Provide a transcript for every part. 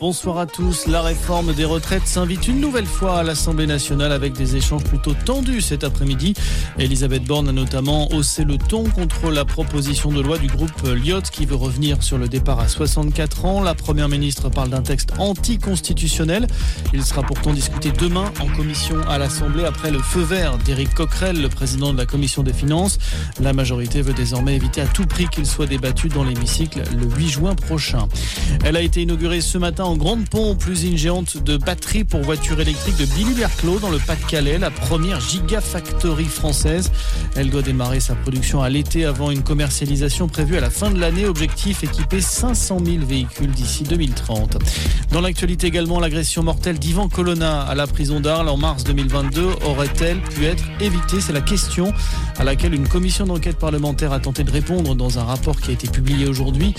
Bonsoir à tous. La réforme des retraites s'invite une nouvelle fois à l'Assemblée nationale avec des échanges plutôt tendus cet après-midi. Elisabeth Borne a notamment haussé le ton contre la proposition de loi du groupe Lyot qui veut revenir sur le départ à 64 ans. La première ministre parle d'un texte anticonstitutionnel. Il sera pourtant discuté demain en commission à l'Assemblée après le feu vert d'Éric Coquerel, le président de la commission des finances. La majorité veut désormais éviter à tout prix qu'il soit débattu dans l'hémicycle le 8 juin prochain. Elle a été inaugurée ce matin en grande pompe, l'usine géante de batteries pour voitures électriques de Billy Berclos dans le Pas-de-Calais, la première gigafactory française. Elle doit démarrer sa production à l'été avant une commercialisation prévue à la fin de l'année. Objectif équiper 500 000 véhicules d'ici 2030. Dans l'actualité également, l'agression mortelle d'Ivan Colonna à la prison d'Arles en mars 2022 aurait-elle pu être évitée? C'est la question à laquelle une commission d'enquête parlementaire a tenté de répondre dans un rapport qui a été publié aujourd'hui.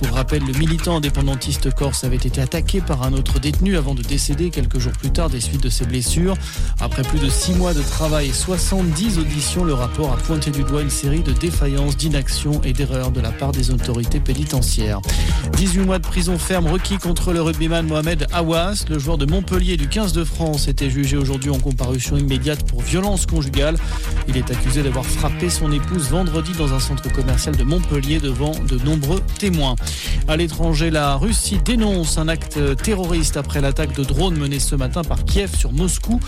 Pour rappel, le militant indépendantiste corse avait été attaqué par un autre détenu avant de décéder quelques jours plus tard des suites de ses blessures. Après plus de six mois de travail et 70 auditions, le rapport a pointé du doigt une série de défaillances, d'inaction et d'erreurs de la part des autorités pénitentiaires. 18 mois de prison ferme requis contre le rugbyman Mohamed Awas. Le joueur de Montpellier du 15 de France était jugé aujourd'hui en comparution immédiate pour violence conjugale. Il est accusé d'avoir frappé son épouse vendredi dans un centre commercial de Montpellier devant de nombreux témoins. À l'étranger, la Russie dénonce un acte terroriste après l'attaque de drone menée ce matin par Kiev sur Moscou.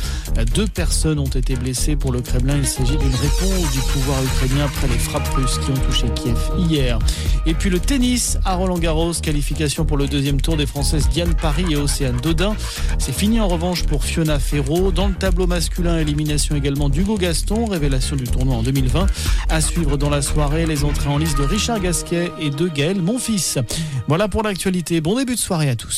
Deux personnes ont été blessées pour le Kremlin. Il s'agit d'une réponse du pouvoir ukrainien après les frappes russes qui ont touché Kiev hier. Et puis le tennis à Roland Garros, qualification pour le deuxième tour des Françaises Diane Paris et Océane Dodin. C'est fini en revanche pour Fiona Ferro. Dans le tableau masculin, élimination également d'Hugo Gaston, révélation du tournoi en 2020. À suivre dans la soirée, les entrées en liste de Richard Gasquet et de Gaël Monfils. Voilà pour l'actualité. Bon début de soirée à tous.